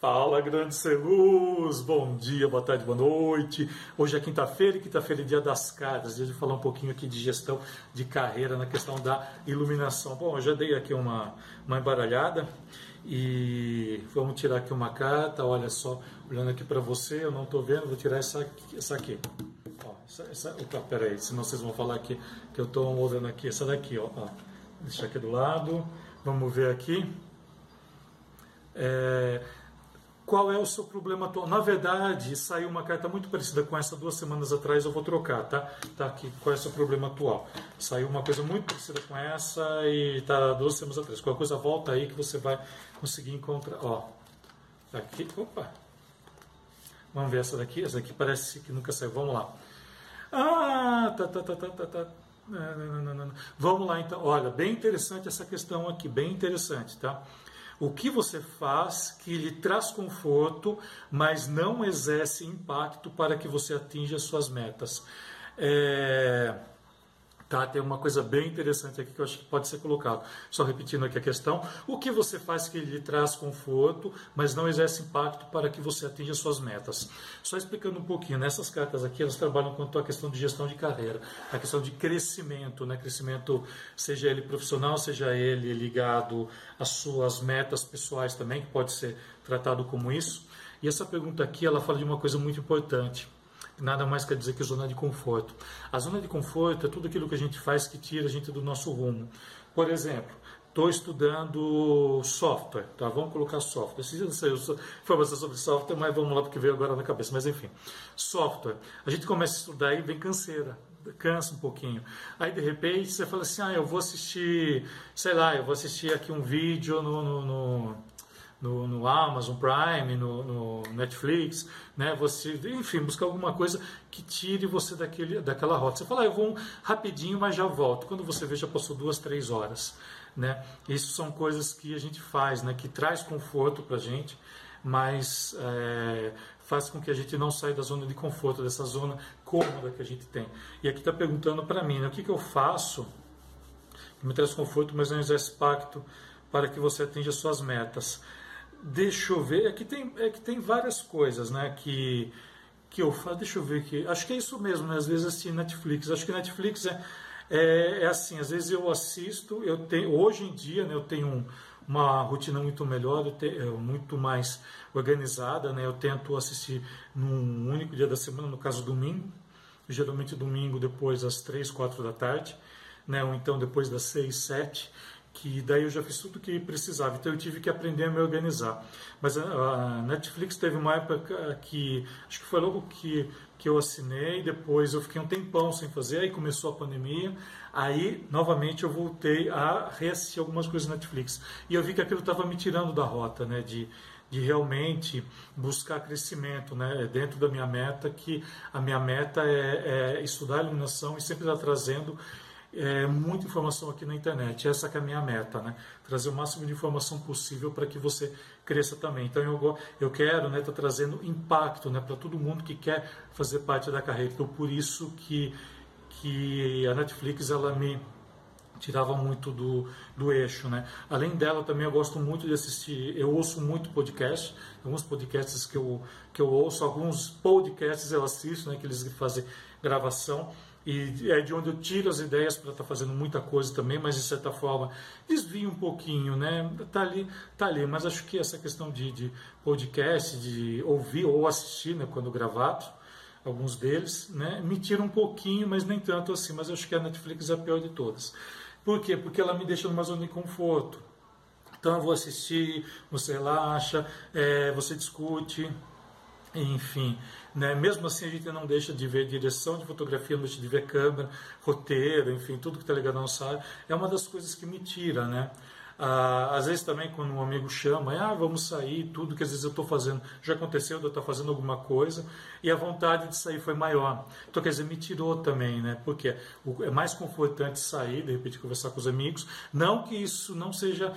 Fala, grande Celuz! Bom dia, boa tarde, boa noite. Hoje é quinta-feira e quinta-feira é dia das cartas. Dia de falar um pouquinho aqui de gestão de carreira na questão da iluminação. Bom, eu já dei aqui uma, uma embaralhada e vamos tirar aqui uma carta. Olha só, olhando aqui para você, eu não estou vendo, vou tirar essa aqui. Essa aqui. Ó, essa, essa, opa, peraí, senão vocês vão falar aqui que eu estou olhando aqui. Essa daqui, ó, ó. Deixa aqui do lado. Vamos ver aqui. É, qual é o seu problema atual. Na verdade, saiu uma carta muito parecida com essa duas semanas atrás, eu vou trocar, tá? Tá aqui, qual é o seu problema atual. Saiu uma coisa muito parecida com essa e tá duas semanas atrás. Qualquer coisa volta aí que você vai conseguir encontrar. Ó, tá aqui, opa. Vamos ver essa daqui, essa daqui parece que nunca saiu. Vamos lá. Ah, tá, tá, tá, tá, tá, tá. Não, não, não. Vamos lá então. Olha, bem interessante essa questão aqui, bem interessante, tá? O que você faz que lhe traz conforto, mas não exerce impacto para que você atinja suas metas. É... Tá, tem uma coisa bem interessante aqui que eu acho que pode ser colocado. Só repetindo aqui a questão: o que você faz que lhe traz conforto, mas não exerce impacto para que você atinja suas metas? Só explicando um pouquinho, nessas cartas aqui elas trabalham quanto à questão de gestão de carreira, a questão de crescimento, né? Crescimento, seja ele profissional, seja ele ligado às suas metas pessoais também, que pode ser tratado como isso. E essa pergunta aqui ela fala de uma coisa muito importante nada mais quer dizer que zona de conforto. A zona de conforto é tudo aquilo que a gente faz que tira a gente do nosso rumo. Por exemplo, estou estudando software, tá? Vamos colocar software. Esse dia saiu informação sobre software, mas vamos lá porque veio agora na cabeça. Mas enfim, software. A gente começa a estudar e vem canseira, cansa um pouquinho. Aí de repente você fala assim, ah, eu vou assistir, sei lá, eu vou assistir aqui um vídeo no, no, no no, no Amazon Prime, no, no, Netflix, né? Você, enfim, buscar alguma coisa que tire você daquele, daquela rota. Você fala, ah, eu vou um rapidinho, mas já volto. Quando você vê, já passou duas, três horas, né? Isso são coisas que a gente faz, né? Que traz conforto para gente, mas é, faz com que a gente não saia da zona de conforto, dessa zona cômoda que a gente tem. E aqui está perguntando para mim, né? O que, que eu faço que me traz conforto, mas não exerce pacto para que você atinja suas metas? Deixa eu ver, é que tem, é que tem várias coisas, né, que, que eu faço, deixa eu ver aqui, acho que é isso mesmo, né, às vezes assim, Netflix, acho que Netflix é, é, é assim, às vezes eu assisto, eu tenho, hoje em dia, né, eu tenho um, uma rotina muito melhor, tenho, muito mais organizada, né, eu tento assistir num único dia da semana, no caso domingo, geralmente domingo depois das três, quatro da tarde, né, ou então depois das seis, sete, que daí eu já fiz tudo que precisava, então eu tive que aprender a me organizar. Mas a, Netflix teve uma época que, acho que foi logo que, que eu assinei, depois eu fiquei um tempão sem fazer, aí começou a pandemia, aí novamente eu voltei a reassistir algumas coisas na Netflix. E eu vi que aquilo estava me tirando da rota, né, de, de realmente buscar crescimento, né, dentro da minha meta, que a minha meta é, é estudar iluminação e sempre estar trazendo é, muita informação aqui na internet. Essa é a minha meta, né? Trazer o máximo de informação possível para que você cresça também. Então eu, eu quero estar né, tá trazendo impacto né, para todo mundo que quer fazer parte da carreira. Então por isso que, que a Netflix ela me tirava muito do, do eixo, né? Além dela, também eu gosto muito de assistir, eu ouço muito podcast, alguns podcasts que eu, que eu ouço, alguns podcasts eu assisto, né, que eles fazem gravação, e é de onde eu tiro as ideias para estar tá fazendo muita coisa também, mas de certa forma desvio um pouquinho, né? Tá ali, tá ali, mas acho que essa questão de, de podcast, de ouvir ou assistir, né, quando gravado, alguns deles, né, me tira um pouquinho, mas nem tanto assim, mas acho que a Netflix é a pior de todas. Por quê? Porque ela me deixa numa zona de conforto. Então eu vou assistir, você relaxa, é, você discute, enfim, né? mesmo assim a gente não deixa de ver direção de fotografia, não deixa de ver câmera, roteiro, enfim, tudo que está ligado ao ensaio. É uma das coisas que me tira, né? Ah, às vezes também quando um amigo chama, ah, vamos sair, tudo que às vezes eu estou fazendo, já aconteceu eu estar fazendo alguma coisa e a vontade de sair foi maior. Então, quer dizer, me tirou também, né? Porque é mais confortante sair, de repente conversar com os amigos. Não que isso não seja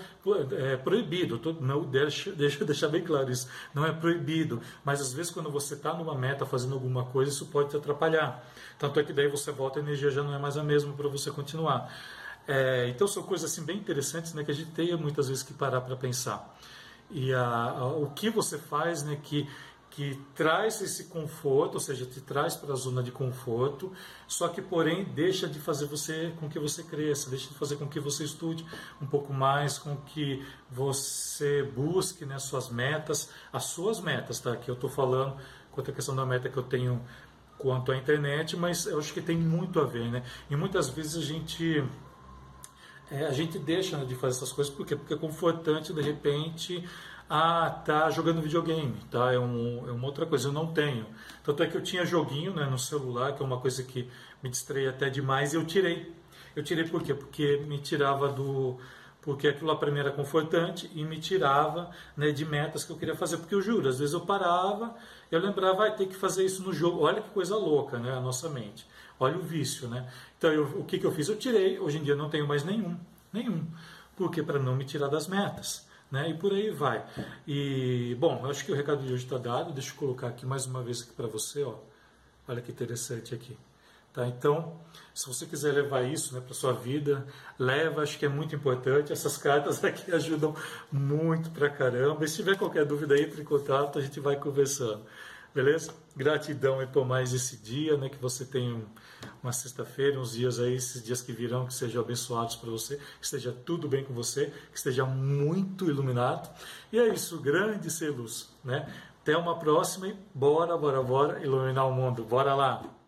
é, proibido, tô, não, deixa, deixa deixar bem claro isso, não é proibido, mas às vezes quando você está numa meta fazendo alguma coisa, isso pode te atrapalhar. Tanto é que daí você volta, a energia já não é mais a mesma para você continuar. É, então são coisas assim bem interessantes né, que a gente tem muitas vezes que parar para pensar. e a, a, o que você faz, né, que que traz esse conforto, ou seja, te traz para a zona de conforto, só que porém deixa de fazer você com que você cresça, deixa de fazer com que você estude um pouco mais, com que você busque né, suas metas, as suas metas, tá? Que eu estou falando quanto à questão da meta que eu tenho quanto à internet, mas eu acho que tem muito a ver, né? E muitas vezes a gente é, a gente deixa né, de fazer essas coisas porque porque é confortante de repente ah, tá jogando videogame, tá? É, um, é uma outra coisa, eu não tenho. Tanto é que eu tinha joguinho né, no celular, que é uma coisa que me distrai até demais, e eu tirei. Eu tirei por quê? Porque me tirava do. Porque aquilo lá para mim era confortante e me tirava né, de metas que eu queria fazer. Porque eu juro, às vezes eu parava, eu lembrava, vai ter que fazer isso no jogo. Olha que coisa louca, né? A nossa mente. Olha o vício, né? Então eu, o que, que eu fiz? Eu tirei. Hoje em dia eu não tenho mais nenhum. Nenhum. Porque para não me tirar das metas né? E por aí vai. E bom, eu acho que o recado de hoje está dado. Deixa eu colocar aqui mais uma vez aqui para você, ó. Olha que interessante aqui. Tá? Então, se você quiser levar isso né, para sua vida, leva, acho que é muito importante. Essas cartas aqui ajudam muito pra caramba. E se tiver qualquer dúvida, entre em contato, a gente vai conversando. Beleza? Gratidão aí por mais esse dia, né? Que você tenha uma sexta-feira, uns dias aí, esses dias que virão, que sejam abençoados para você, que esteja tudo bem com você, que esteja muito iluminado. E é isso, grande ser luz, né? Até uma próxima e bora, bora, bora iluminar o mundo. Bora lá!